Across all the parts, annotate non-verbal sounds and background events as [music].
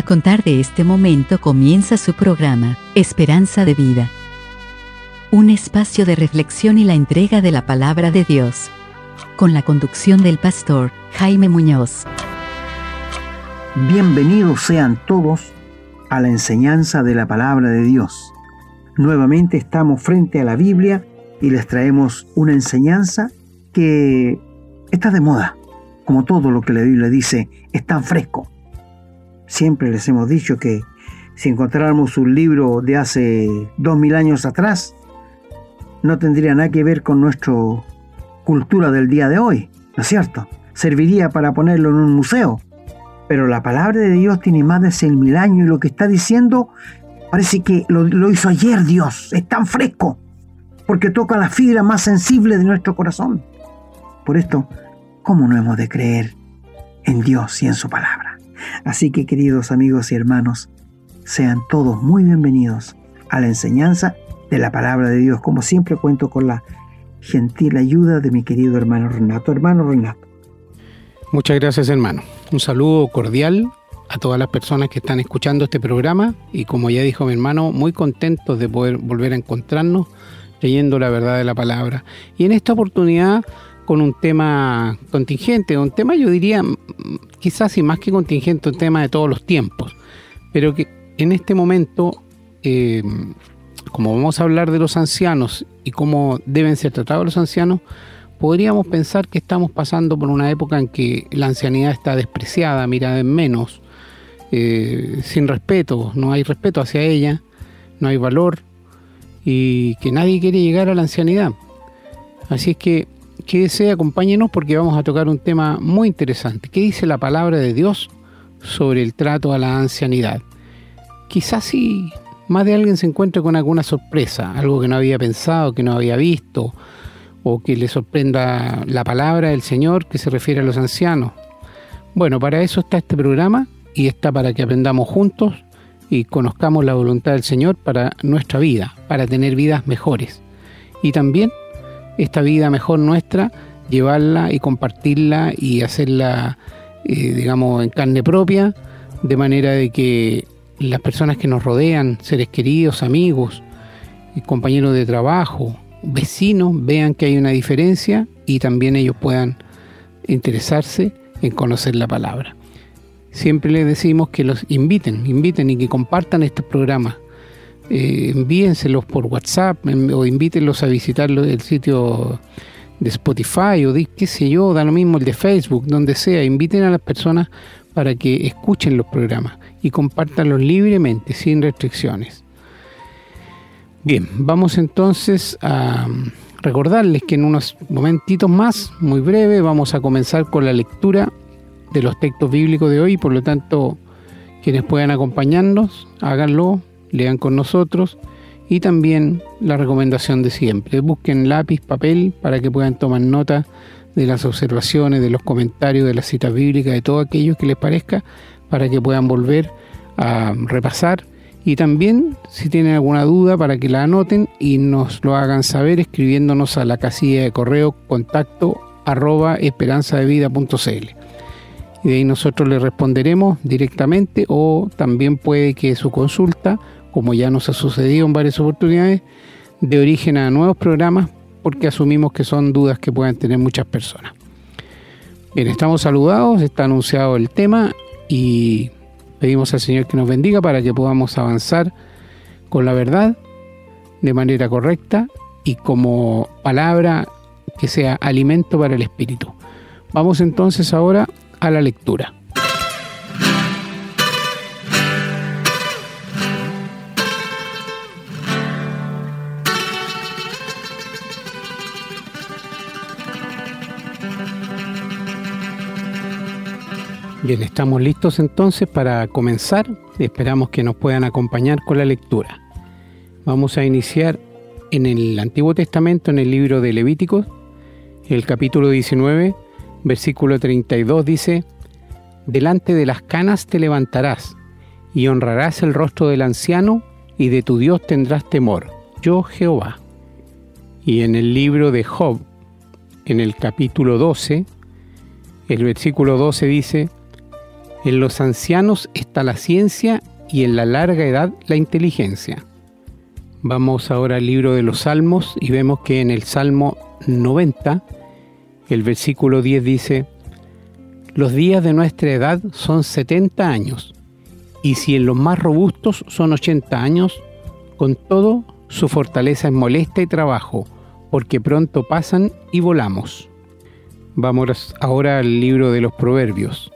A contar de este momento comienza su programa, Esperanza de Vida. Un espacio de reflexión y la entrega de la palabra de Dios. Con la conducción del pastor Jaime Muñoz. Bienvenidos sean todos a la enseñanza de la palabra de Dios. Nuevamente estamos frente a la Biblia y les traemos una enseñanza que está de moda. Como todo lo que la Biblia dice, es tan fresco Siempre les hemos dicho que si encontráramos un libro de hace dos mil años atrás, no tendría nada que ver con nuestra cultura del día de hoy, ¿no es cierto? Serviría para ponerlo en un museo. Pero la palabra de Dios tiene más de seis mil años y lo que está diciendo parece que lo, lo hizo ayer Dios. Es tan fresco porque toca la fibra más sensible de nuestro corazón. Por esto, ¿cómo no hemos de creer en Dios y en su palabra? Así que queridos amigos y hermanos, sean todos muy bienvenidos a la enseñanza de la palabra de Dios. Como siempre cuento con la gentil ayuda de mi querido hermano Renato. Hermano Renato. Muchas gracias hermano. Un saludo cordial a todas las personas que están escuchando este programa y como ya dijo mi hermano, muy contentos de poder volver a encontrarnos leyendo la verdad de la palabra. Y en esta oportunidad con un tema contingente, un tema yo diría quizás y más que contingente, un tema de todos los tiempos, pero que en este momento, eh, como vamos a hablar de los ancianos y cómo deben ser tratados los ancianos, podríamos pensar que estamos pasando por una época en que la ancianidad está despreciada, mirada en menos, eh, sin respeto, no hay respeto hacia ella, no hay valor y que nadie quiere llegar a la ancianidad. Así es que quédese, acompáñenos porque vamos a tocar un tema muy interesante. ¿Qué dice la palabra de Dios sobre el trato a la ancianidad? Quizás si más de alguien se encuentre con alguna sorpresa, algo que no había pensado, que no había visto, o que le sorprenda la palabra del Señor que se refiere a los ancianos. Bueno, para eso está este programa y está para que aprendamos juntos y conozcamos la voluntad del Señor para nuestra vida, para tener vidas mejores. Y también esta vida mejor nuestra, llevarla y compartirla y hacerla, eh, digamos, en carne propia, de manera de que las personas que nos rodean, seres queridos, amigos, compañeros de trabajo, vecinos, vean que hay una diferencia y también ellos puedan interesarse en conocer la palabra. Siempre les decimos que los inviten, inviten y que compartan estos programas eh, envíenselos por WhatsApp o invítenlos a visitar el sitio de Spotify o de qué sé yo, da lo mismo el de Facebook, donde sea, inviten a las personas para que escuchen los programas y compártanlos libremente, sin restricciones. Bien, vamos entonces a recordarles que en unos momentitos más, muy breve, vamos a comenzar con la lectura de los textos bíblicos de hoy, por lo tanto, quienes puedan acompañarnos, háganlo lean con nosotros. Y también la recomendación de siempre. Busquen lápiz, papel para que puedan tomar nota de las observaciones, de los comentarios, de las citas bíblicas, de todo aquello que les parezca, para que puedan volver a repasar. Y también si tienen alguna duda para que la anoten y nos lo hagan saber escribiéndonos a la casilla de correo contacto arroba esperanzadevida.cl y de ahí nosotros le responderemos directamente o también puede que su consulta como ya nos ha sucedido en varias oportunidades, de origen a nuevos programas porque asumimos que son dudas que puedan tener muchas personas. Bien, estamos saludados, está anunciado el tema y pedimos al Señor que nos bendiga para que podamos avanzar con la verdad de manera correcta y como palabra que sea alimento para el espíritu. Vamos entonces ahora a la lectura. Bien, estamos listos entonces para comenzar. Esperamos que nos puedan acompañar con la lectura. Vamos a iniciar en el Antiguo Testamento, en el libro de Levíticos, el capítulo 19, versículo 32 dice, Delante de las canas te levantarás y honrarás el rostro del anciano y de tu Dios tendrás temor, yo Jehová. Y en el libro de Job, en el capítulo 12, el versículo 12 dice, En los ancianos está la ciencia y en la larga edad la inteligencia. Vamos ahora al libro de los Salmos y vemos que en el Salmo 90, el versículo 10 dice, Los días de nuestra edad son 70 años, y si en los más robustos son 80 años, con todo su fortaleza es molesta y trabajo, porque pronto pasan y volamos. Vamos ahora al libro de los Proverbios.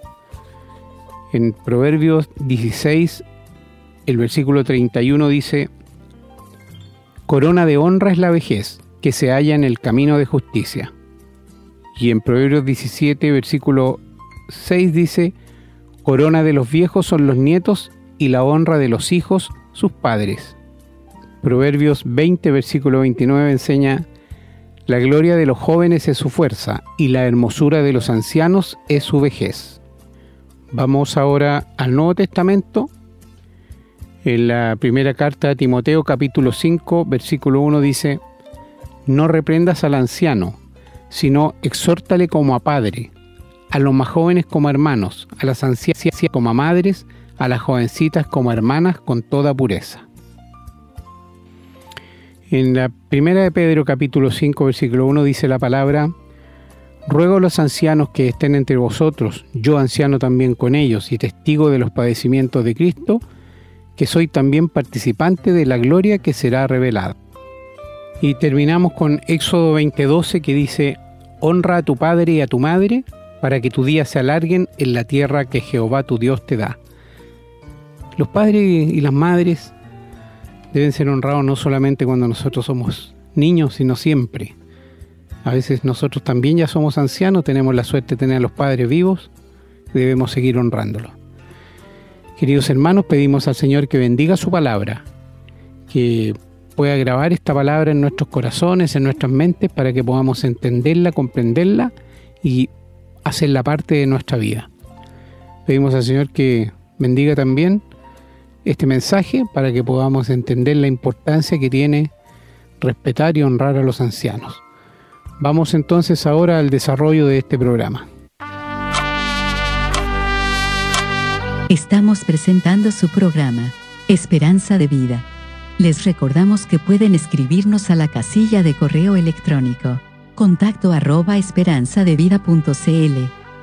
En Proverbios 16, el versículo 31 dice, Corona de honra es la vejez, que se halla en el camino de justicia. Y en Proverbios 17, versículo 6 dice, Corona de los viejos son los nietos y la honra de los hijos sus padres. Proverbios 20, versículo 29 enseña, La gloria de los jóvenes es su fuerza y la hermosura de los ancianos es su vejez. Vamos ahora al Nuevo Testamento en la primera carta de Timoteo capítulo 5 versículo 1 dice, No reprendas al anciano, sino exhórtale como a padre, a los más jóvenes como hermanos, a las ancianas como a madres, a las jovencitas como hermanas con toda pureza. En la primera de Pedro capítulo 5 versículo 1 dice la palabra, Ruego a los ancianos que estén entre vosotros, yo anciano también con ellos y testigo de los padecimientos de Cristo, que soy también participante de la gloria que será revelada. Y terminamos con Éxodo 20:12 que dice, Honra a tu padre y a tu madre, para que tus días se alarguen en la tierra que Jehová tu Dios te da. Los padres y las madres deben ser honrados no solamente cuando nosotros somos niños, sino siempre. A veces nosotros también ya somos ancianos, tenemos la suerte de tener a los padres vivos, debemos seguir honrándolos. Queridos hermanos, pedimos al Señor que bendiga su palabra, que pueda grabar esta palabra en nuestros corazones, en nuestras mentes, para que podamos entenderla, comprenderla y hacerla parte de nuestra vida. Pedimos al Señor que bendiga también este mensaje para que podamos entender la importancia que tiene respetar y honrar a los ancianos. Vamos entonces ahora al desarrollo de este programa. Estamos presentando su programa, Esperanza de Vida. Les recordamos que pueden escribirnos a la casilla de correo electrónico, contacto arroba esperanzadevida.cl.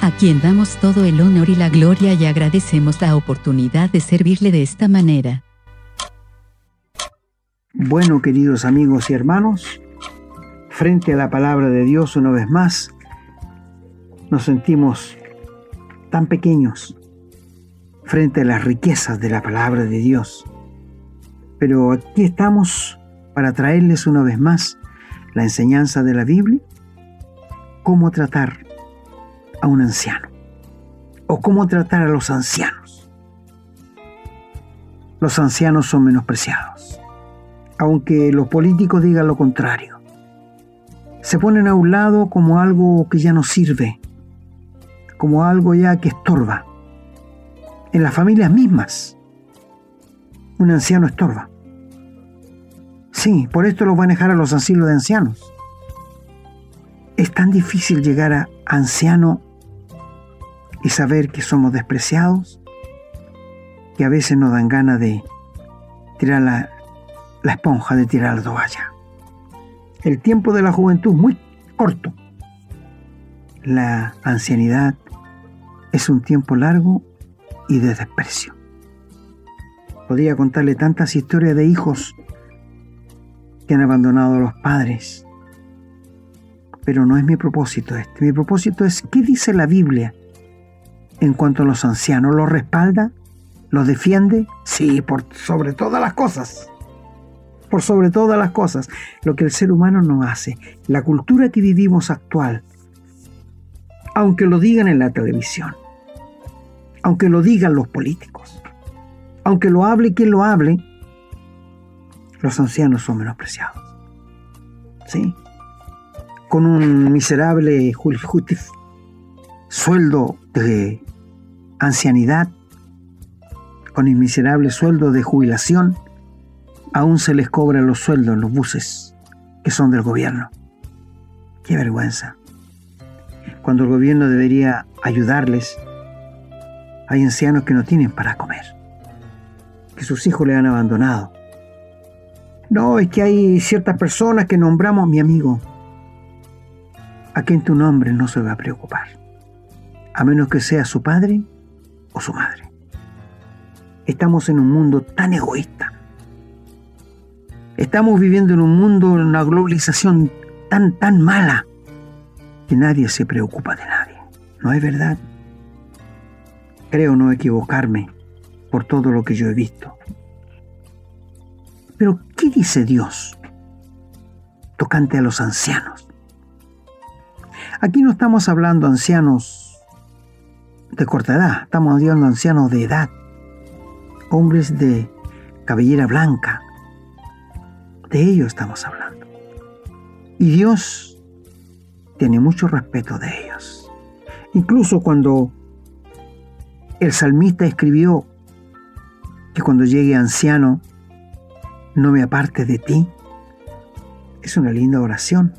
a quien damos todo el honor y la gloria y agradecemos la oportunidad de servirle de esta manera. Bueno, queridos amigos y hermanos, frente a la palabra de Dios una vez más, nos sentimos tan pequeños, frente a las riquezas de la palabra de Dios. Pero aquí estamos para traerles una vez más la enseñanza de la Biblia, cómo tratar a un anciano o cómo tratar a los ancianos. Los ancianos son menospreciados, aunque los políticos digan lo contrario. Se ponen a un lado como algo que ya no sirve, como algo ya que estorba en las familias mismas. Un anciano estorba. Sí, por esto los van a dejar a los asilos de ancianos. Es tan difícil llegar a anciano y saber que somos despreciados que a veces nos dan ganas de tirar la, la esponja, de tirar la toalla. El tiempo de la juventud es muy corto. La ancianidad es un tiempo largo y de desprecio. Podría contarle tantas historias de hijos que han abandonado a los padres, pero no es mi propósito este. Mi propósito es qué dice la Biblia en cuanto a los ancianos. ¿Los respalda? ¿Los defiende? Sí, por sobre todas las cosas. Por sobre todas las cosas. Lo que el ser humano no hace. La cultura que vivimos actual. Aunque lo digan en la televisión aunque lo digan los políticos, aunque lo hable quien lo hable, los ancianos son menospreciados. ¿Sí? Con un miserable sueldo de ancianidad, con el miserable sueldo de jubilación, aún se les cobra los sueldos en los buses que son del gobierno. Qué vergüenza. Cuando el gobierno debería ayudarles, hay ancianos que no tienen para comer, que sus hijos le han abandonado. No, es que hay ciertas personas que nombramos mi amigo, a quien tu nombre no se va a preocupar, a menos que sea su padre o su madre. Estamos en un mundo tan egoísta. Estamos viviendo en un mundo, en una globalización tan, tan mala, que nadie se preocupa de nadie. ¿No es verdad? Creo no equivocarme por todo lo que yo he visto. Pero, ¿qué dice Dios tocante a los ancianos? Aquí no estamos hablando ancianos de edad, estamos hablando ancianos de edad, hombres de cabellera blanca. De ellos estamos hablando. Y Dios tiene mucho respeto de ellos. Incluso cuando el salmista escribió que cuando llegue anciano, no me aparte de ti. Es una linda oración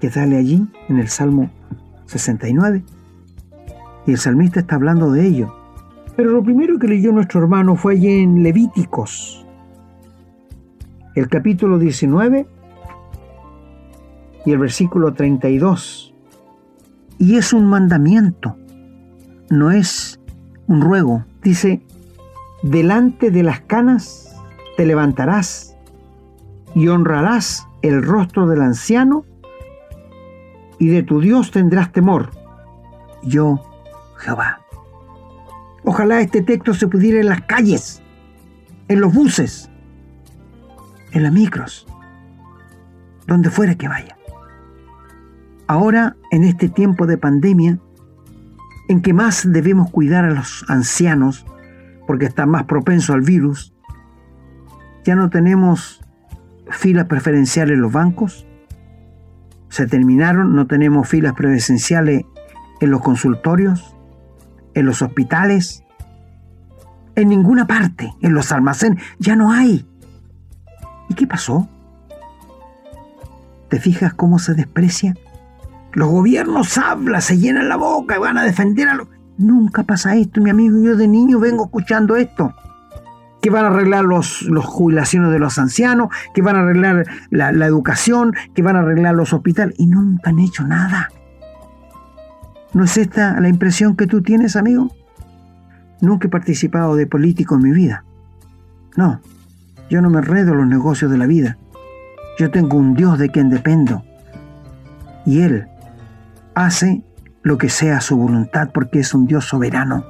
que sale allí en el Salmo 69. Y el salmista está hablando de ello. Pero lo primero que leyó nuestro hermano fue allí en Levíticos, el capítulo 19 y el versículo 32. Y es un mandamiento, no es un ruego. Dice, delante de las canas te levantarás y honrarás el rostro del anciano y de tu Dios tendrás temor. Yo, Jehová. Ojalá este texto se pudiera en las calles, en los buses, en las micros, donde fuera que vaya. Ahora, en este tiempo de pandemia, en que más debemos cuidar a los ancianos, porque están más propensos al virus, ya no tenemos filas preferenciales en los bancos, se terminaron, no tenemos filas presenciales en los consultorios, en los hospitales, en ninguna parte, en los almacenes, ya no hay. ¿Y qué pasó? ¿Te fijas cómo se desprecia? Los gobiernos hablan, se llenan la boca y van a defender a los... Nunca pasa esto, mi amigo. Yo de niño vengo escuchando esto. Que van a arreglar los, los jubilaciones de los ancianos, que van a arreglar la, la educación, que van a arreglar los hospitales. Y nunca han hecho nada. ¿No es esta la impresión que tú tienes, amigo? Nunca he participado de político en mi vida. No, yo no me enredo en los negocios de la vida. Yo tengo un Dios de quien dependo. Y Él hace lo que sea su voluntad porque es un Dios soberano.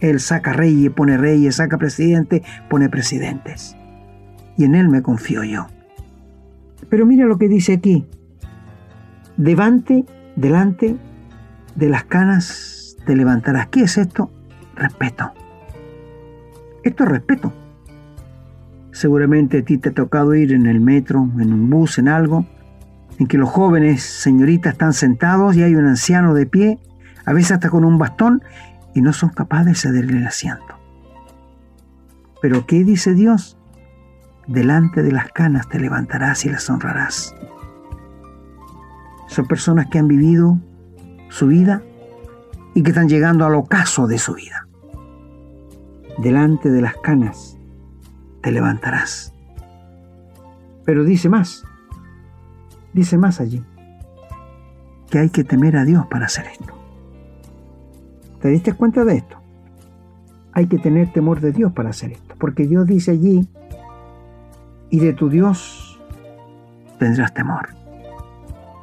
Él saca reyes, pone reyes, saca presidentes, pone presidentes. Y en Él me confío yo. Pero mira lo que dice aquí. Delante, delante de las canas te levantarás. ¿Qué es esto? Respeto. Esto es respeto. Seguramente a ti te ha tocado ir en el metro, en un bus, en algo, en que los jóvenes señoritas están sentados y hay un anciano de pie, a veces hasta con un bastón, y no son capaces de cederle el asiento. Pero ¿qué dice Dios? Delante de las canas te levantarás y las honrarás. Son personas que han vivido su vida y que están llegando al ocaso de su vida. Delante de las canas te levantarás. Pero dice más, Dice más allí que hay que temer a Dios para hacer esto. ¿Te diste cuenta de esto? Hay que tener temor de Dios para hacer esto, porque Dios dice allí, y de tu Dios tendrás temor.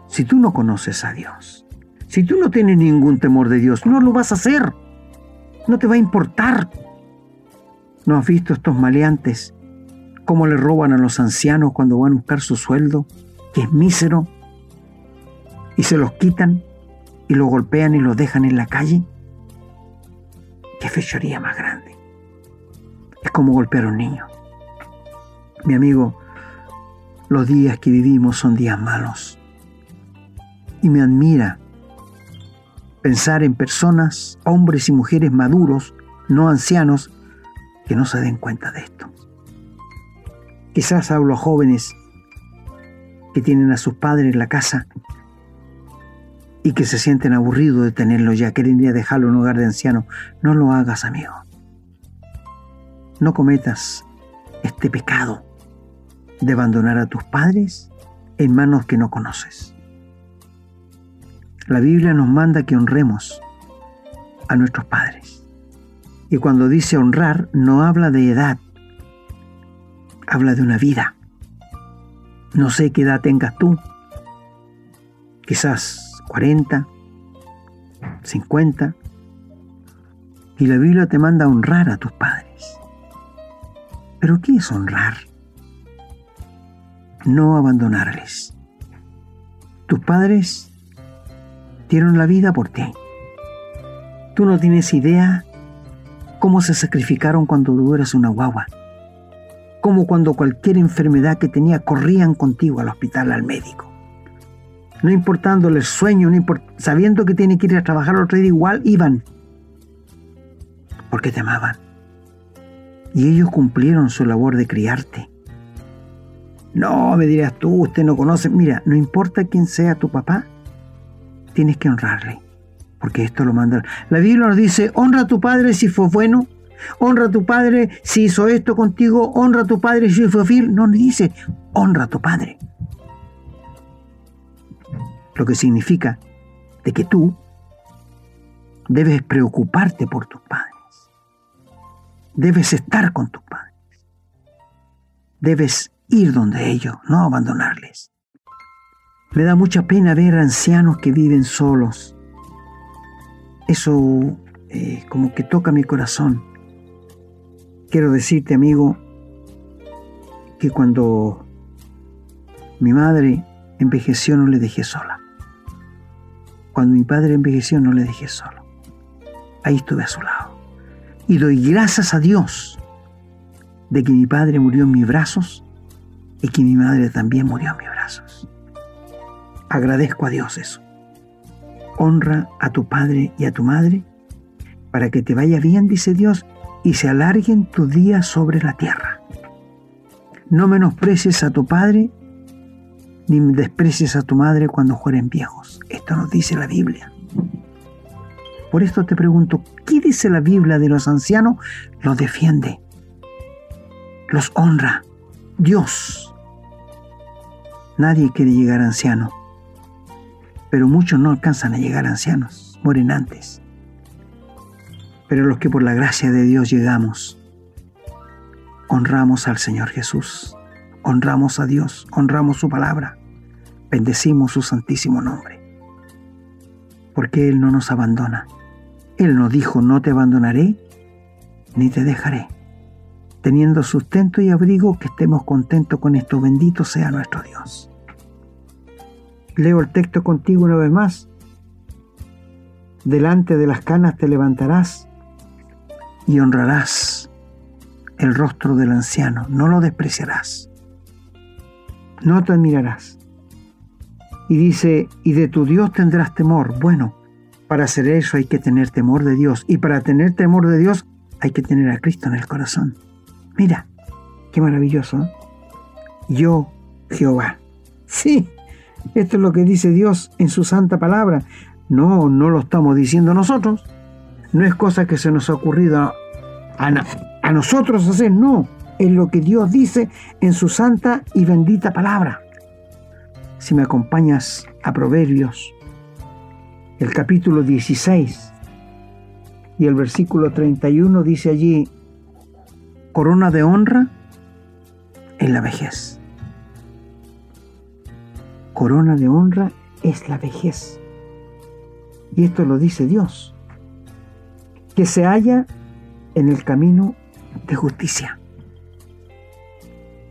Si tú no conoces a Dios, si tú no tienes ningún temor de Dios, no lo vas a hacer. No te va a importar. ¿No has visto estos maleantes cómo le roban a los ancianos cuando van a buscar su sueldo? que es mísero, y se los quitan y lo golpean y los dejan en la calle, qué fechoría más grande. como golpear a un niño. Mi amigo, los días que vivimos son días malos. Y me admira pensar en personas, hombres y mujeres maduros, no ancianos, que no se den cuenta de esto. Quizás hablo a jóvenes que tienen a sus padres en la casa y que se sienten aburridos de tenerlos ya, quieren ir dejarlo en un hogar de ancianos. No lo hagas, amigo. No cometas este pecado de abandonar a tus padres en manos que no conoces. La Biblia nos manda que honremos a nuestros padres. Y cuando dice honrar, no habla de edad, habla de una vida. No sé qué edad tengas tú, quizás 40, 50, y la Biblia te manda honrar a tus padres. ¿Pero qué es honrar? No abandonarles. Tus padres dieron la vida por ti. Tú no tienes idea cómo se sacrificaron cuando tú eras una guagua. Como cuando cualquier enfermedad que tenía corrían contigo al hospital, al médico. No importándole el sueño, no sabiendo que tiene que ir a trabajar otro día, igual iban. Porque te amaban. Y ellos cumplieron su labor de criarte. No, me dirás tú, usted no conoce. Mira, no importa quién sea tu papá, tienes que honrarle, porque esto lo manda. La Biblia nos dice, honra a tu padre si fue bueno, honra a tu padre si hizo esto contigo, honra a tu padre si fue fiel. No, dice, honra a tu padre. Lo que significa de que tú debes preocuparte por tus padres. Debes estar con tus padres. Debes ir donde ellos, no abandonarles. Me da mucha pena ver ancianos que viven solos. Eso eh, como que toca mi corazón. Quiero decirte, amigo, que cuando mi madre envejeció no le dejé sola. Cuando mi padre envejeció no le dejé solo. Ahí estuve a su lado. Y doy gracias a Dios de que mi padre murió en mis brazos y que mi madre también murió en mis brazos. Agradezco a Dios eso. Honra a tu padre y a tu madre para que te vaya bien, dice Dios, y se alarguen tus días sobre la tierra. No menosprecies a tu padre ni desprecies a tu madre cuando fueren viejos. Esto nos dice la Biblia. Por esto te pregunto, ¿qué dice la Biblia de los ancianos? Los defiende, los honra. Dios. Nadie quiere llegar anciano pero muchos no alcanzan a llegar ancianos, mueren antes. Pero los que por la gracia de Dios llegamos, honramos al Señor Jesús, honramos a Dios, honramos su palabra, bendecimos su santísimo nombre, porque Él no nos abandona. Él nos dijo, no te abandonaré ni te dejaré. Teniendo sustento y abrigo, que estemos contentos con esto, bendito sea nuestro Dios. Leo el texto contigo una vez más. Delante de las canas te levantarás y honrarás el rostro del anciano, no lo despreciarás, no te admirarás. Y dice, y de tu Dios tendrás temor. Bueno, para hacer eso hay que tener temor de Dios. Y para tener temor de Dios hay que tener a Cristo en el corazón. Mira, qué maravilloso. ¿eh? Yo, Jehová. Sí, esto es lo que dice Dios en su santa palabra. No, no lo estamos diciendo nosotros. No es cosa que se nos ha ocurrido a, nosotros hacer, no. Es lo que Dios dice en su santa y bendita palabra. Si me acompañas a Proverbios, el capítulo 16 y el versículo 31 dice allí, corona de honra en la vejez corona de honra es la vejez. Y esto lo dice Dios, que se halla en el camino de justicia.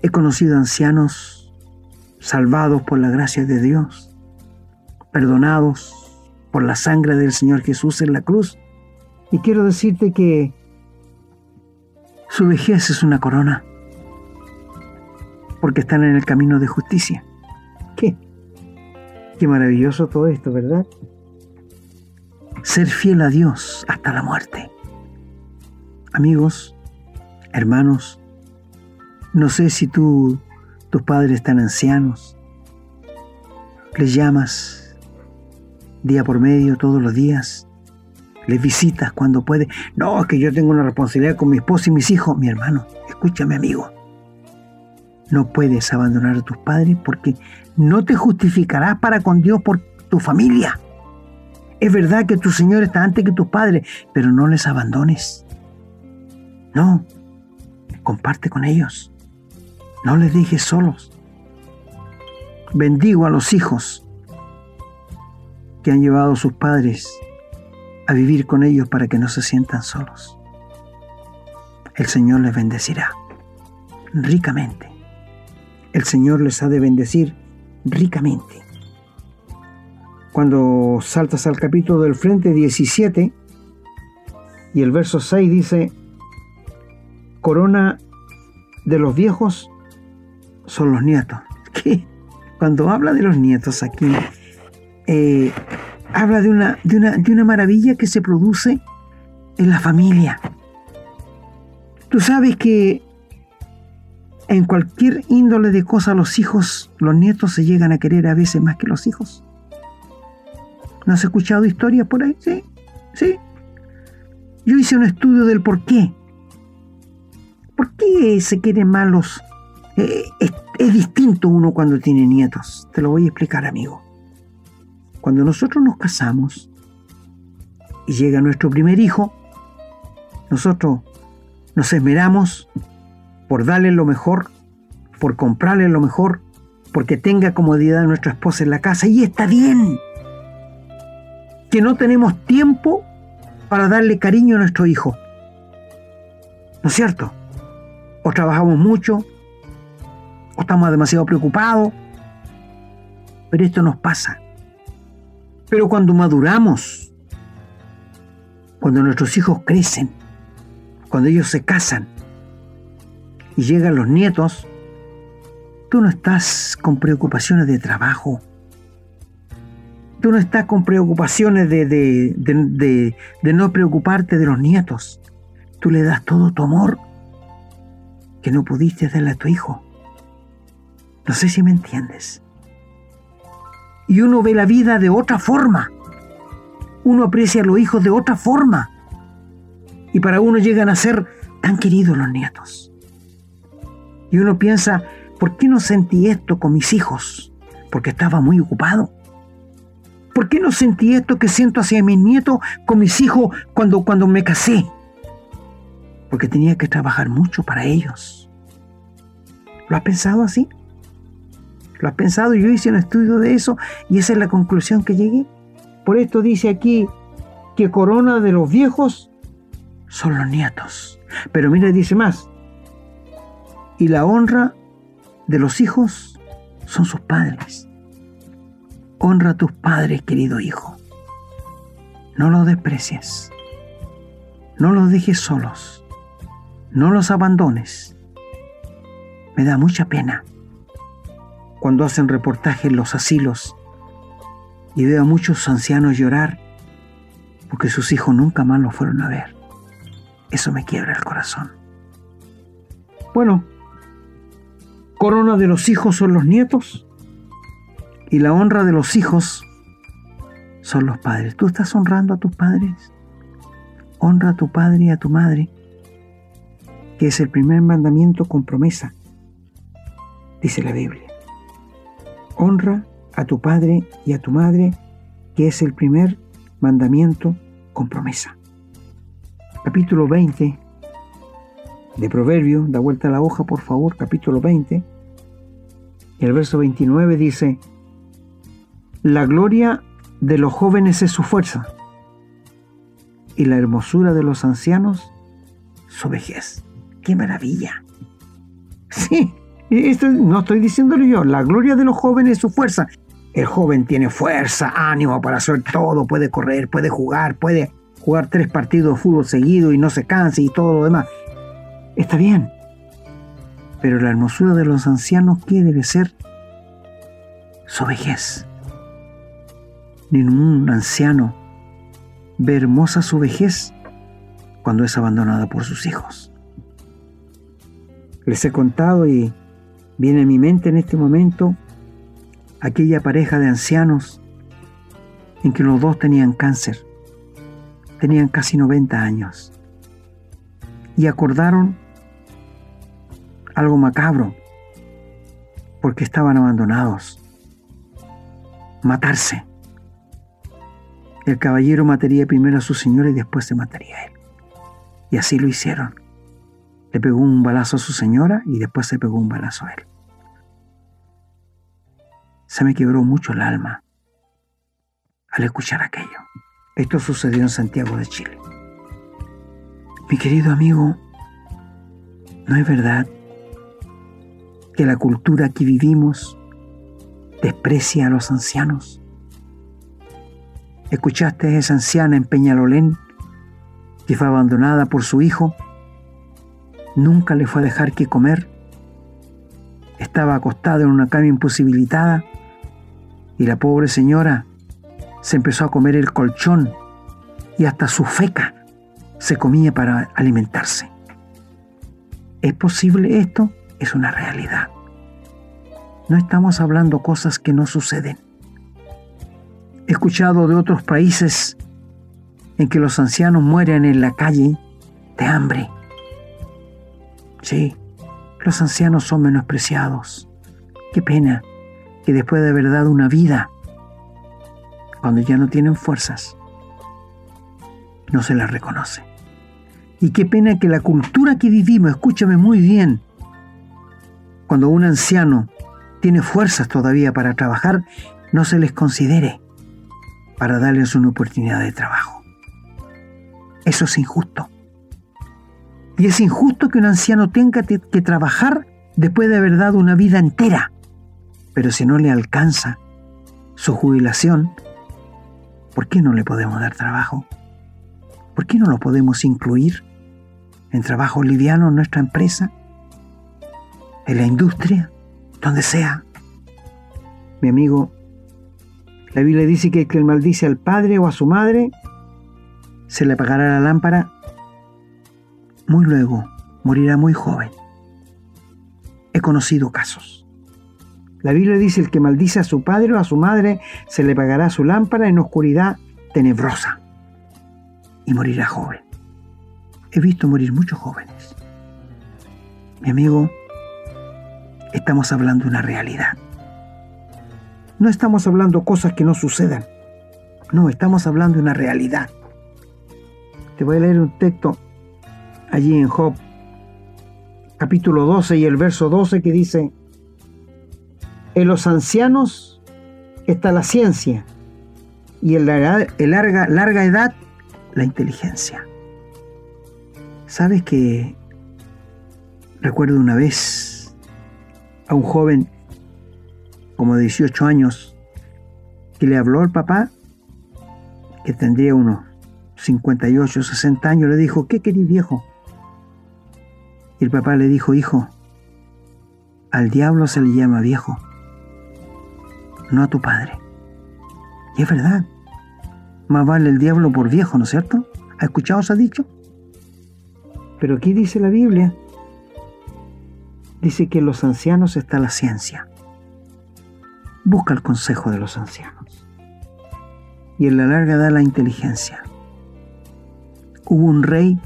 He conocido ancianos salvados por la gracia de Dios, perdonados por la sangre del Señor Jesús en la cruz. Y quiero decirte que Su vejez es una corona, porque están en el camino de justicia. ¿Qué? Maravilloso todo esto, ¿verdad? Ser fiel a Dios hasta la muerte. Amigos, hermanos, no sé si tú, tus padres están ancianos, les llamas día por medio, todos los días, les visitas cuando puedes. No, es que yo tengo una responsabilidad con mi esposa y mis hijos. Mi hermano, escúchame amigo, no puedes abandonar a tus padres porque no te justificarás para con Dios por tu familia. Es verdad que tu Señor está antes que tus padres, pero no les abandones. No, comparte con ellos. No les dejes solos. Bendigo a los hijos que han llevado a sus padres a vivir con ellos para que no se sientan solos. El Señor les bendecirá ricamente. El Señor les ha de bendecir ricamente. Cuando saltas al capítulo del frente 17 y el verso 6 dice, corona de los viejos son los nietos. [laughs] ¿Qué? Cuando habla de los nietos aquí, eh, habla de una, de, una, de una maravilla que se produce en la familia. Tú sabes que en cualquier índole de cosa los hijos, los nietos se llegan a querer a veces más que los hijos. ¿No has escuchado historias por ahí? Sí, sí. Yo hice un estudio del por qué. ¿Por qué se quieren más. Eh, es distinto uno cuando tiene nietos. Te lo voy a explicar, amigo. Cuando nosotros nos casamos y llega nuestro primer hijo, nosotros nos esmeramos por darle lo mejor, por comprarle lo mejor, porque tenga comodidad nuestra esposa en la casa y está bien. Que no tenemos tiempo para darle cariño a nuestro hijo. ¿No es cierto? O trabajamos mucho, o estamos demasiado preocupados, pero esto nos pasa. Pero cuando maduramos, cuando nuestros hijos crecen, cuando ellos se casan, y llegan los nietos, tú no estás con preocupaciones de trabajo. Tú no estás con preocupaciones de, de, no preocuparte de los nietos. Tú le das todo tu amor que no pudiste darle a tu hijo. No sé si me entiendes. Y uno ve la vida de otra forma. Uno aprecia a los hijos de otra forma. Y para uno llegan a ser tan queridos los nietos. Y uno piensa, ¿por qué no sentí esto con mis hijos? Porque estaba muy ocupado. ¿Por qué no sentí esto que siento hacia mis nietos con mis hijos cuando, cuando me casé? Porque tenía que trabajar mucho para ellos. ¿Lo has pensado así? ¿Lo has pensado? Yo hice un estudio de eso y esa es la conclusión que llegué. Por esto dice aquí que corona de los viejos son los nietos. Pero mira, dice más, y la honra de los hijos son sus padres. Honra a tus padres, querido hijo. No los desprecies. No los dejes solos. No los abandones. Me da mucha pena cuando hacen reportajes en los asilos y veo a muchos ancianos llorar porque sus hijos nunca más los fueron a ver. Eso me quiebra el corazón. Bueno, corona de los hijos son los nietos y la honra de los hijos son los padres. ¿Tú estás honrando a tus padres? Honra a tu padre y a tu madre, que es el primer mandamiento con promesa, dice la Biblia. Honra a tu padre y a tu madre, que es el primer mandamiento con promesa. Capítulo 20 de Proverbio, da vuelta a la hoja por favor, capítulo 20, y el verso 29 dice, la gloria de los jóvenes es su fuerza, y la hermosura de los ancianos su vejez. ¡Qué maravilla! [laughs] Sí, esto no estoy diciéndolo yo, la gloria de los jóvenes es su fuerza. El joven tiene fuerza, ánimo para hacer todo, puede correr, puede jugar, puede jugar tres partidos de fútbol seguido y no se canse y todo lo demás. Está bien. Pero la hermosura de los ancianos, ¿qué debe ser? Su vejez. Ningún anciano ve hermosa su vejez cuando es abandonada por sus hijos. Les he contado y viene a mi mente en este momento aquella pareja de ancianos en que los dos tenían cáncer, tenían casi 90 años, y acordaron algo macabro, porque estaban abandonados, matarse. El caballero mataría primero a su señora y después se mataría a él. Y así lo hicieron. Le pegó un balazo a su señora y después se pegó un balazo a él. Se me quebró mucho el alma al escuchar aquello. Esto sucedió en Santiago de Chile. Mi querido amigo, ¿no es verdad que la cultura que vivimos desprecia a los ancianos? ¿Escuchaste a esa anciana en Peñalolén que fue abandonada por su hijo? Nunca le fue a dejar que comer. Estaba acostada en una cama imposibilitada y la pobre señora se empezó a comer el colchón y hasta su feca se comía para alimentarse. ¿Es posible esto? Es una realidad. No estamos hablando cosas que no suceden. He escuchado de otros países en que los ancianos mueren en la calle de hambre. Sí, los ancianos son menospreciados. Qué pena que después de haber dado una vida cuando ya no tienen fuerzas, no se las reconoce. Y qué pena que la cultura que vivimos, escúchame muy bien, cuando un anciano tiene fuerzas todavía para trabajar, no se les considere para darles una oportunidad de trabajo. Eso es injusto. Y es injusto que un anciano tenga que trabajar después de haber dado una vida entera. Pero si no le alcanza su jubilación, ¿Por qué no le podemos dar trabajo? ¿Por qué no lo podemos incluir en trabajo liviano en nuestra empresa? En la industria, donde sea. Mi amigo, la Biblia dice que el que maldice al padre o a su madre, se le apagará la lámpara muy luego, morirá muy joven. He conocido casos. La Biblia dice, el que maldice a su padre o a su madre, se le pagará su lámpara en oscuridad tenebrosa y morirá joven. He visto morir muchos jóvenes. Mi amigo, estamos hablando de una realidad. No estamos hablando cosas que no sucedan. No, estamos hablando de una realidad. Te voy a leer un texto allí en Job, capítulo 12 y el verso 12 que dice, en los ancianos está la ciencia y en la larga, larga edad la inteligencia. ¿Sabes que recuerdo una vez a un joven como de 18 años que le habló al papá, que tendría unos 58, 60 años, le dijo, ¿qué querís viejo? Y el papá le dijo, hijo, al diablo se le llama viejo no a tu padre. Y es verdad. Más vale el diablo por viejo, ¿no es cierto? ¿Ha escuchado ese dicho? Pero aquí dice la Biblia. Dice que en los ancianos está la ciencia. Busca el consejo de los ancianos. Y en la larga da la inteligencia. Hubo un rey,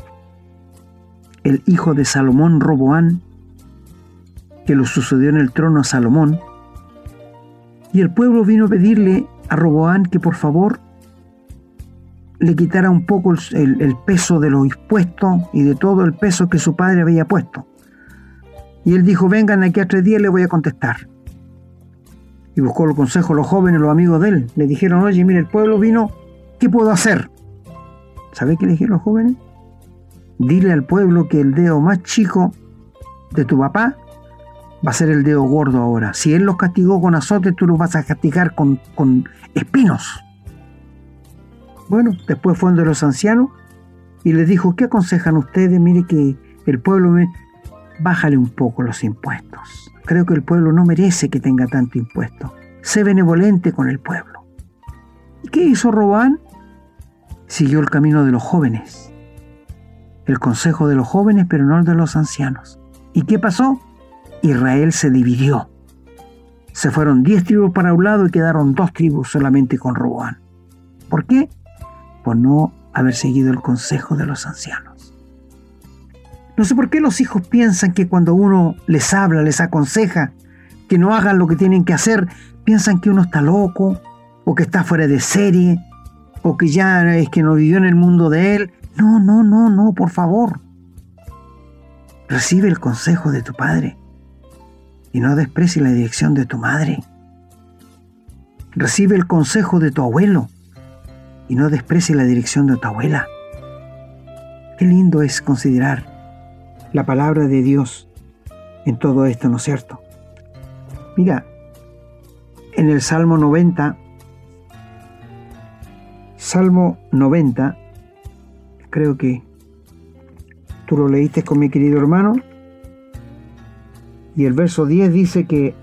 el hijo de Salomón Roboán, que lo sucedió en el trono a Salomón, y el pueblo vino a pedirle a Roboán que por favor le quitara un poco el, peso de los impuestos y de todo el peso que su padre había puesto. Y él dijo, vengan aquí a tres días, le voy a contestar. Y buscó los consejos los jóvenes, los amigos de él. Le dijeron, oye, mire, el pueblo vino, ¿qué puedo hacer? ¿Sabe qué le dijeron los jóvenes? Dile al pueblo que el dedo más chico de tu papá va a ser el dedo gordo ahora. Si Él los castigó con azote, tú los vas a castigar con, espinos. Bueno, después fue de los ancianos y les dijo, ¿qué aconsejan ustedes? Mire que el pueblo. Bájale un poco los impuestos. Creo que el pueblo no merece que tenga tanto impuesto. Sé benevolente con el pueblo. ¿Y qué hizo Robán? Siguió el camino de los jóvenes. El consejo de los jóvenes, pero no el de los ancianos. ¿Y qué pasó? Israel se dividió. Se fueron diez tribus para un lado y quedaron dos tribus solamente con Roboán. ¿Por qué? Por no haber seguido el consejo de los ancianos. No sé por qué los hijos piensan que cuando uno les habla, les aconseja que no hagan lo que tienen que hacer, piensan que uno está loco o que está fuera de serie o que ya es que no vivió en el mundo de él. No, no, no, no, por favor. Recibe el consejo de tu padre y no desprecie la dirección de tu madre. Recibe el consejo de tu abuelo y no desprecie la dirección de tu abuela. Qué lindo es considerar la palabra de Dios en todo esto, ¿no es cierto? Mira, en el Salmo 90, Salmo 90, creo que tú lo leíste con mi querido hermano, y el verso 10 dice que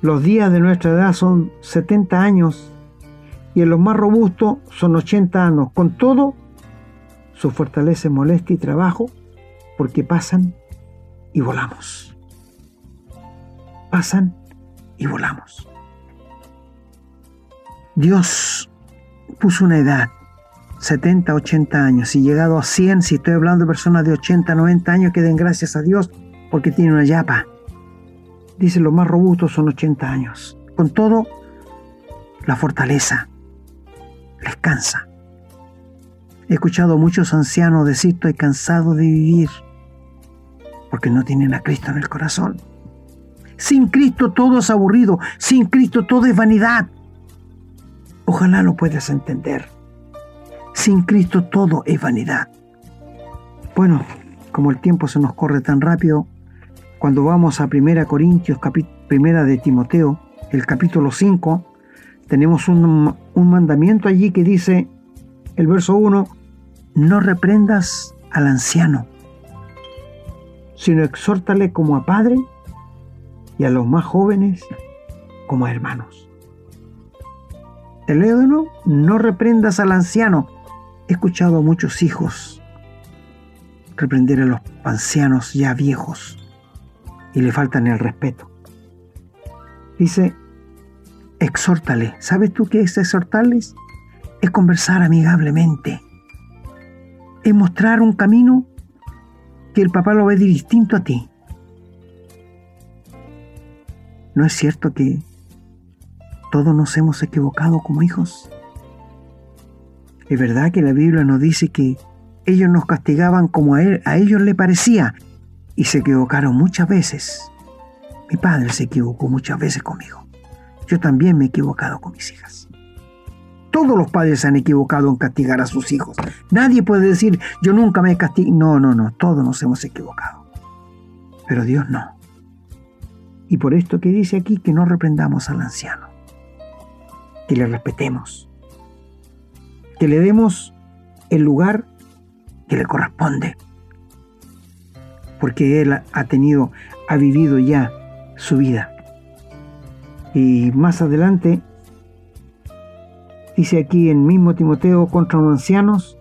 los días de nuestra edad son 70 años y en los más robustos son 80 años. Con todo, su fortaleza molestia y trabajo porque pasan y volamos. Pasan y volamos. Dios puso una edad, 70, 80 años. Si llegado a 100, si estoy hablando de personas de 80, 90 años, que den gracias a Dios porque tiene una yapa. Dice, los más robustos son 80 años. Con todo, la fortaleza les cansa. He escuchado a muchos ancianos decir, estoy cansado de vivir, porque no tienen a Cristo en el corazón. Sin Cristo todo es aburrido, sin Cristo todo es vanidad. Ojalá lo puedas entender. Sin Cristo todo es vanidad. Bueno, como el tiempo se nos corre tan rápido, cuando vamos a 1 Corintios, primera de Timoteo, el capítulo 5, tenemos un, un mandamiento allí que dice, el verso 1, no reprendas al anciano, sino exhórtale como a padre y a los más jóvenes como a hermanos. El no, no reprendas al anciano. He escuchado a muchos hijos reprender a los ancianos ya viejos y le faltan el respeto. Dice, exhórtale. ¿Sabes tú qué es exhortarles? Es conversar amigablemente. Es mostrar un camino que el papá lo ve distinto a ti. ¿No es cierto que todos nos hemos equivocado como hijos? Es verdad que la Biblia nos dice que ellos nos castigaban como a, él, a ellos le parecía y se equivocaron muchas veces. Mi padre se equivocó muchas veces conmigo. Yo también me he equivocado con mis hijas. Todos los padres se han equivocado en castigar a sus hijos. Nadie puede decir, yo nunca me he castigado. No, no, no, todos nos hemos equivocado. Pero Dios no. Y por esto que dice aquí que no reprendamos al anciano, que le respetemos, que le demos el lugar que le corresponde porque él ha tenido, ha vivido ya su vida. Y más adelante, dice aquí en mismo Timoteo contra los ancianos,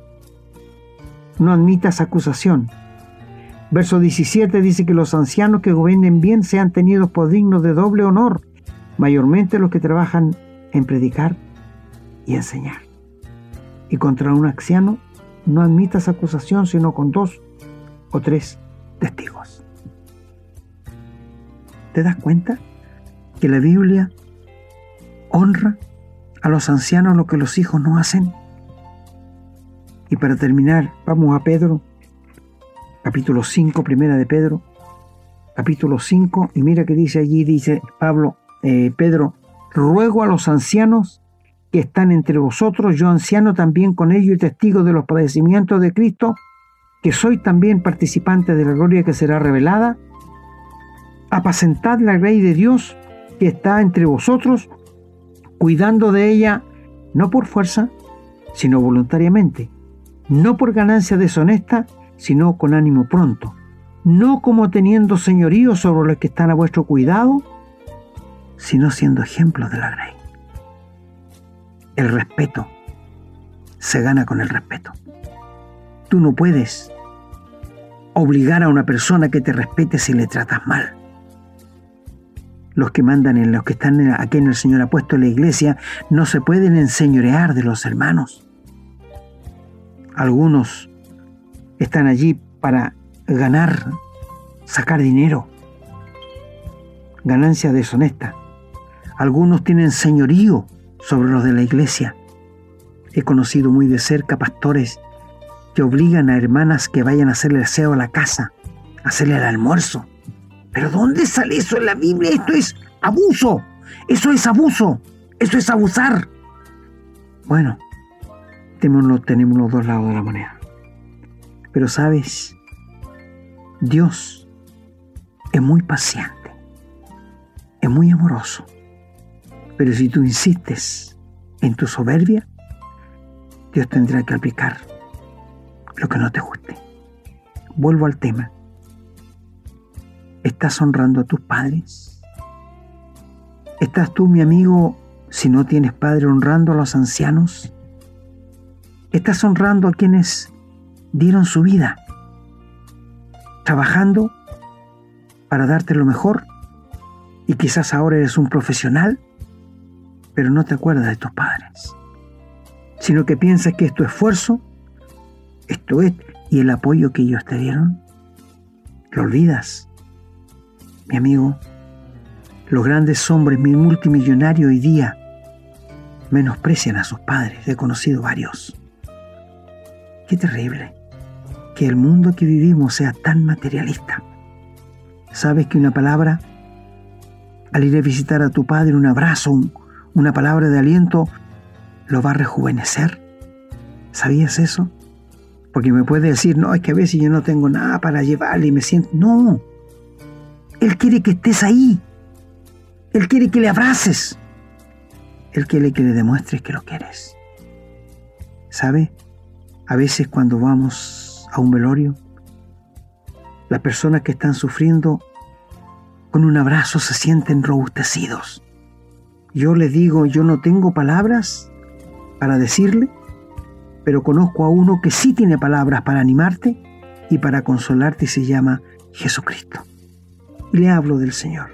no admitas acusación. Verso 17 dice que los ancianos que gobiernen bien sean tenidos por dignos de doble honor, mayormente los que trabajan en predicar y enseñar. Y contra un anciano no admitas acusación sino con dos o tres testigos. ¿Te das cuenta que la Biblia honra a los ancianos lo que los hijos no hacen? Y para terminar, vamos a Pedro, capítulo 5, primera de Pedro, capítulo 5, y mira que dice allí, dice Pablo, eh, Pedro, ruego a los ancianos que están entre vosotros, yo anciano también con ellos y testigo de los padecimientos de Cristo, que soy también participante de la gloria que será revelada, apacentad la ley de Dios que está entre vosotros, cuidando de ella no por fuerza, sino voluntariamente, no por ganancia deshonesta, sino con ánimo pronto, no como teniendo señorío sobre los que están a vuestro cuidado, sino siendo ejemplos de la grey. El respeto se gana con el respeto. Tú no puedes obligar a una persona que te respete si le tratas mal. Los que mandan en los que están aquí en el Señor ha puesto la iglesia no se pueden enseñorear de los hermanos. Algunos están allí para ganar, sacar dinero, ganancia deshonesta. Algunos tienen señorío sobre los de la iglesia. He conocido muy de cerca pastores que obligan a hermanas que vayan a hacerle aseo a la casa, a hacerle el almuerzo. Pero ¿dónde sale eso en la Biblia? Esto es abuso. Eso es abuso. Eso es abusar. Bueno, tenemos, tenemos los dos lados de la moneda. Pero sabes, Dios es muy paciente, es muy amoroso. Pero si tú insistes en tu soberbia, Dios tendrá que aplicar lo que no te guste. Vuelvo al tema. ¿Estás honrando a tus padres? ¿Estás tú, mi amigo, si no tienes padre, honrando a los ancianos? ¿Estás honrando a quienes dieron su vida, trabajando para darte lo mejor y quizás ahora eres un profesional, pero no te acuerdas de tus padres, sino que piensas que es tu esfuerzo, esto es, y el apoyo que ellos te dieron, lo olvidas. Mi amigo, los grandes hombres multimillonarios hoy día menosprecian a sus padres, he conocido varios. Qué terrible que el mundo que vivimos sea tan materialista. ¿Sabes que una palabra, al ir a visitar a tu padre, un abrazo, una palabra de aliento, lo va a rejuvenecer? ¿Sabías eso? Porque me puede decir, no, es que a veces yo no tengo nada para llevarle y me siento... No, Él quiere que estés ahí. Él quiere que le abraces. Él quiere que le demuestres que lo quieres. ¿Sabe? A veces cuando vamos a un velorio, las personas que están sufriendo con un abrazo se sienten robustecidos. Yo le digo, yo no tengo palabras para decirle, pero conozco a uno que sí tiene palabras para animarte y para consolarte y se llama Jesucristo. Le hablo del Señor.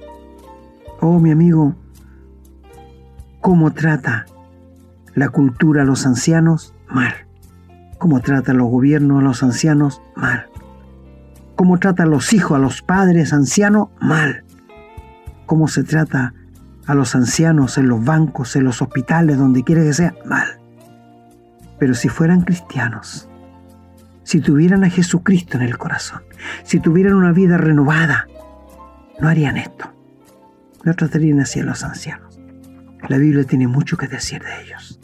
Oh, mi amigo, ¿cómo trata la cultura a los ancianos? Mal cómo trata los gobiernos a los ancianos, mal. Cómo trata a los hijos, a los padres ancianos, mal. Cómo se trata a los ancianos en los bancos, en los hospitales, donde quiera que sea, mal. Pero si fueran cristianos, si tuvieran a Jesucristo en el corazón, si tuvieran una vida renovada, no harían esto. No tratarían así a los ancianos. La Biblia tiene mucho que decir de ellos.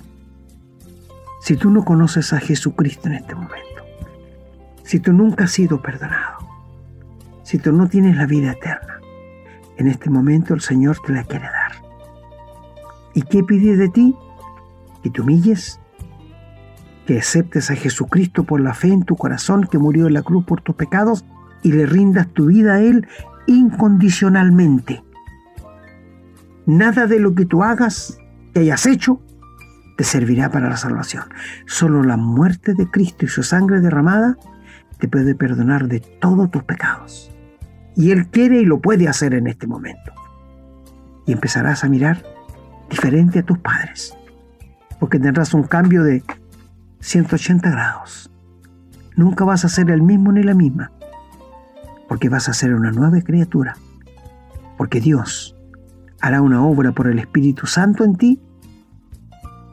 Si tú no conoces a Jesucristo en este momento, si tú nunca has sido perdonado, si tú no tienes la vida eterna, en este momento el Señor te la quiere dar. ¿Y qué pide de ti? Que te humilles, que aceptes a Jesucristo por la fe en tu corazón que murió en la cruz por tus pecados y le rindas tu vida a Él incondicionalmente. Nada de lo que tú hagas, que hayas hecho, te servirá para la salvación. Solo la muerte de Cristo y su sangre derramada te puede perdonar de todos tus pecados. Y Él quiere y lo puede hacer en este momento. Y empezarás a mirar diferente a tus padres, porque tendrás un cambio de 180 grados. Nunca vas a ser el mismo ni la misma, porque vas a ser una nueva criatura, porque Dios hará una obra por el Espíritu Santo en ti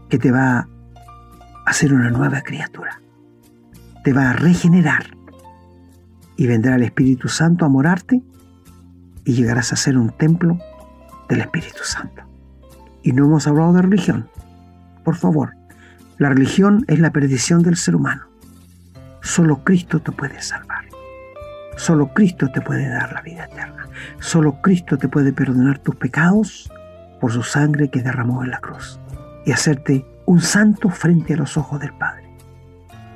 que te va a hacer una nueva criatura. Te va a regenerar. Y vendrá el Espíritu Santo a morarte y llegarás a ser un templo del Espíritu Santo. Y no hemos hablado de religión. Por favor, la religión es la perdición del ser humano. Solo Cristo te puede salvar. Solo Cristo te puede dar la vida eterna. Solo Cristo te puede perdonar tus pecados por su sangre que derramó en la cruz y hacerte un santo frente a los ojos del Padre.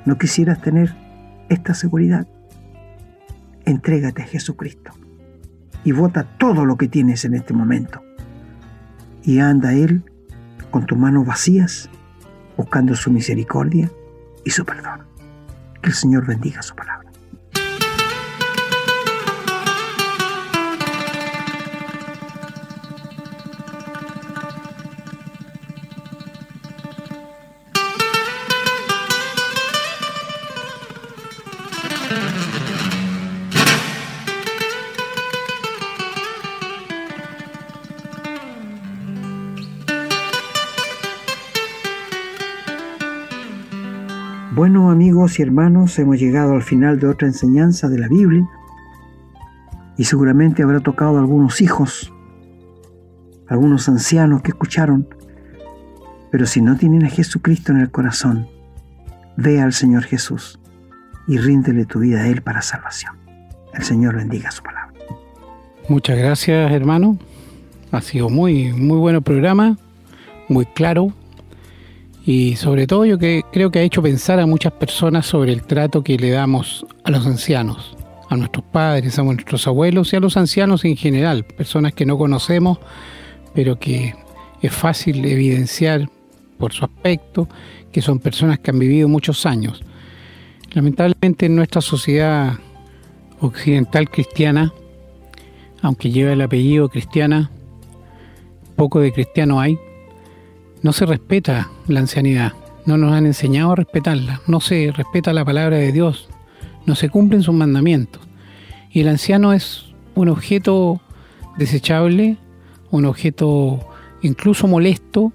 ¿No quisieras tener esta seguridad? entrégate a Jesucristo y vota todo lo que tienes en este momento. Y anda Él con tus manos vacías, buscando su misericordia y su perdón. Que el Señor bendiga su palabra. Amigos y hermanos, hemos llegado al final de otra enseñanza de la Biblia y seguramente habrá tocado a algunos hijos, algunos ancianos que escucharon, pero si no tienen a Jesucristo en el corazón, ve al Señor Jesús y ríndele tu vida a Él para salvación. El Señor bendiga su palabra. Muchas gracias hermano, ha sido muy, muy bueno programa, muy claro, y sobre todo yo que creo que ha hecho pensar a muchas personas sobre el trato que le damos a los ancianos, a nuestros padres, a nuestros abuelos y a los ancianos en general, personas que no conocemos, pero que es fácil evidenciar por su aspecto que son personas que han vivido muchos años. Lamentablemente en nuestra sociedad occidental cristiana, aunque lleva el apellido cristiana, poco de cristiano hay, no se respeta la ancianidad, no nos han enseñado a respetarla, no se respeta la palabra de Dios, no se cumplen sus mandamientos. Y el anciano es un objeto desechable, un objeto incluso molesto,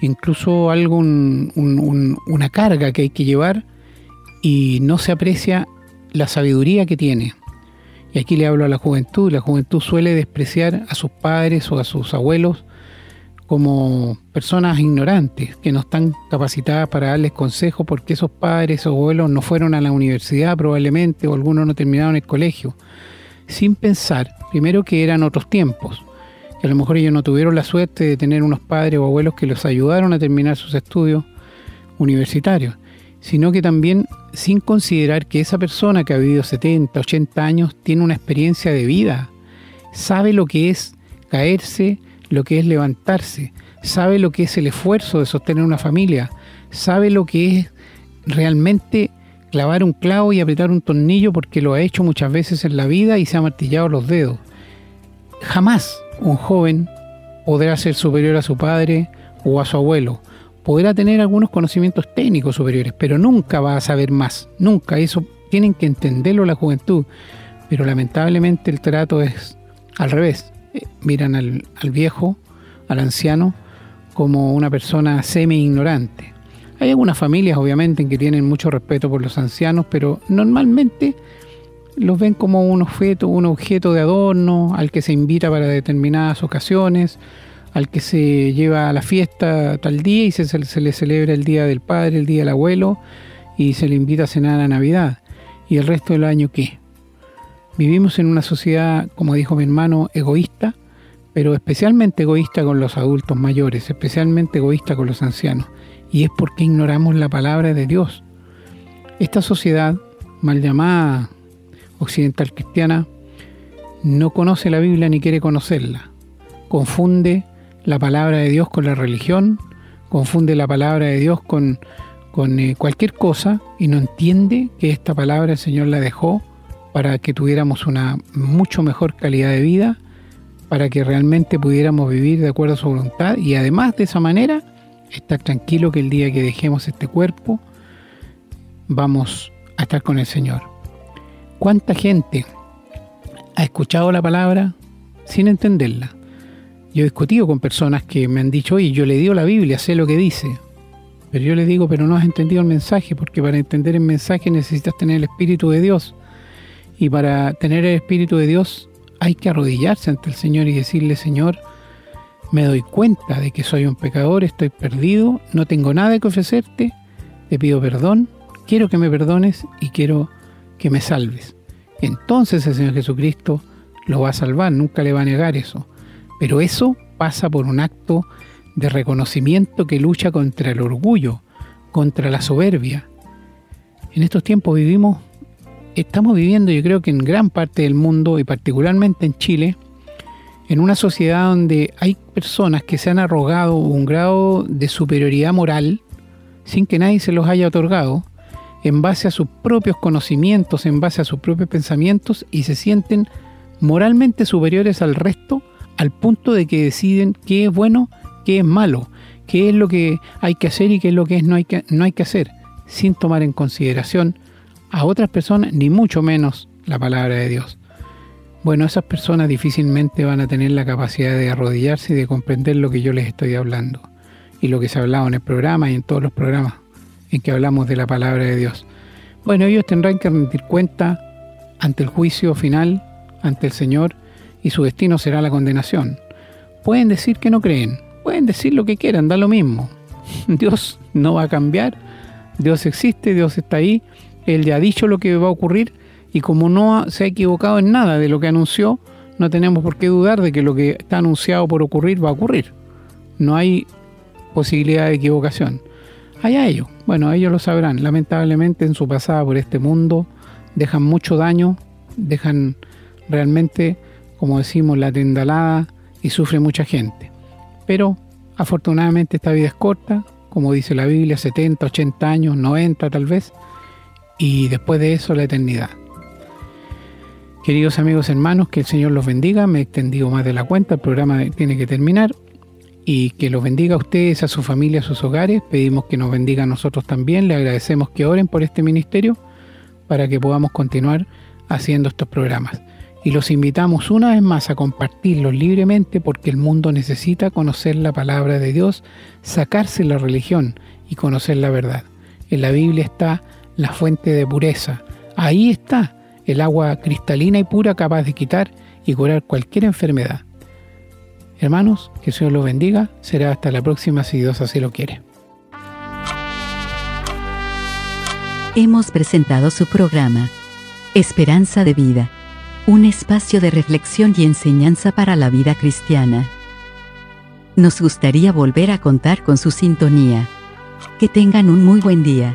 incluso algo, una carga que hay que llevar y no se aprecia la sabiduría que tiene. Y aquí le hablo a la juventud, la juventud suele despreciar a sus padres o a sus abuelos como personas ignorantes que no están capacitadas para darles consejos porque esos padres o abuelos no fueron a la universidad probablemente o algunos no terminaron el colegio, sin pensar primero que eran otros tiempos, que a lo mejor ellos no tuvieron la suerte de tener unos padres o abuelos que los ayudaron a terminar sus estudios universitarios, sino que también sin considerar que esa persona que ha vivido 70, 80 años tiene una experiencia de vida, sabe lo que es caerse, lo que es levantarse, sabe lo que es el esfuerzo de sostener una familia, sabe lo que es realmente clavar un clavo y apretar un tornillo porque lo ha hecho muchas veces en la vida y se ha martillado los dedos. Jamás un joven podrá ser superior a su padre o a su abuelo. Podrá tener algunos conocimientos técnicos superiores, pero nunca va a saber más. Nunca. Eso tienen que entenderlo la juventud. Pero lamentablemente el trato es al revés miran al, viejo, al anciano, como una persona semi-ignorante. Hay algunas familias, obviamente, en que tienen mucho respeto por los ancianos, pero normalmente los ven como un objeto, un objeto de adorno, al que se invita para determinadas ocasiones, al que se lleva a la fiesta tal día y se, se, le celebra el día del padre, el día del abuelo, y se le invita a cenar a Navidad. ¿Y el resto del año qué? Vivimos en una sociedad, como dijo mi hermano, egoísta, pero especialmente egoísta con los adultos mayores, especialmente egoísta con los ancianos. Y es porque ignoramos la palabra de Dios. Esta sociedad, mal llamada occidental cristiana, no conoce la Biblia ni quiere conocerla. Confunde la palabra de Dios con la religión, confunde la palabra de Dios con, con eh, cualquier cosa y no entiende que esta palabra el Señor la dejó para que tuviéramos una mucho mejor calidad de vida, para que realmente pudiéramos vivir de acuerdo a su voluntad y además de esa manera estar tranquilo que el día que dejemos este cuerpo vamos a estar con el Señor. ¿Cuánta gente ha escuchado la palabra sin entenderla? Yo he discutido con personas que me han dicho, oye, yo le digo la Biblia, sé lo que dice. Pero yo le digo, pero no has entendido el mensaje, porque para entender el mensaje necesitas tener el Espíritu de Dios. Y para tener el Espíritu de Dios hay que arrodillarse ante el Señor y decirle, Señor, me doy cuenta de que soy un pecador, estoy perdido, no tengo nada que ofrecerte, te pido perdón, quiero que me perdones y quiero que me salves. Entonces el Señor Jesucristo lo va a salvar, nunca le va a negar eso. Pero eso pasa por un acto de reconocimiento que lucha contra el orgullo, contra la soberbia. En estos tiempos vivimos estamos viviendo, yo creo que en gran parte del mundo y particularmente en Chile, en una sociedad donde hay personas que se han arrogado un grado de superioridad moral sin que nadie se los haya otorgado, en base a sus propios conocimientos, en base a sus propios pensamientos y se sienten moralmente superiores al resto al punto de que deciden qué es bueno, qué es malo, qué es lo que hay que hacer y qué es lo que es no hay que, no hay que hacer, sin tomar en consideración a otras personas, ni mucho menos la palabra de Dios. Bueno, esas personas difícilmente van a tener la capacidad de arrodillarse y de comprender lo que yo les estoy hablando y lo que se ha hablado en el programa y en todos los programas en que hablamos de la palabra de Dios. Bueno, ellos tendrán que rendir cuenta ante el juicio final, ante el Señor, y su destino será la condenación. Pueden decir que no creen, pueden decir lo que quieran, da lo mismo. [laughs] Dios no va a cambiar, Dios existe, Dios está ahí, Él ya ha dicho lo que va a ocurrir y como no se ha equivocado en nada de lo que anunció, no tenemos por qué dudar de que lo que está anunciado por ocurrir va a ocurrir. No hay posibilidad de equivocación. Allá ellos, bueno, ellos lo sabrán. Lamentablemente en su pasada por este mundo dejan mucho daño, dejan realmente, como decimos, la tendalada y sufre mucha gente. Pero afortunadamente esta vida es corta, como dice la Biblia, 70, 80 años, 90 tal vez, y después de eso la eternidad. Queridos amigos hermanos, que el Señor los bendiga, me he extendido más de la cuenta, el programa tiene que terminar y que los bendiga a ustedes, a su familia, a sus hogares. Pedimos que nos bendiga a nosotros también. Le agradecemos que oren por este ministerio para que podamos continuar haciendo estos programas. Y los invitamos una vez más a compartirlos libremente porque el mundo necesita conocer la palabra de Dios, sacarse la religión y conocer la verdad. En la Biblia está la fuente de pureza. Ahí está el agua cristalina y pura capaz de quitar y curar cualquier enfermedad. Hermanos, que el Señor los bendiga. Será hasta la próxima si Dios así lo quiere. Hemos presentado su programa, Esperanza de Vida, un espacio de reflexión y enseñanza para la vida cristiana. Nos gustaría volver a contar con su sintonía. Que tengan un muy buen día.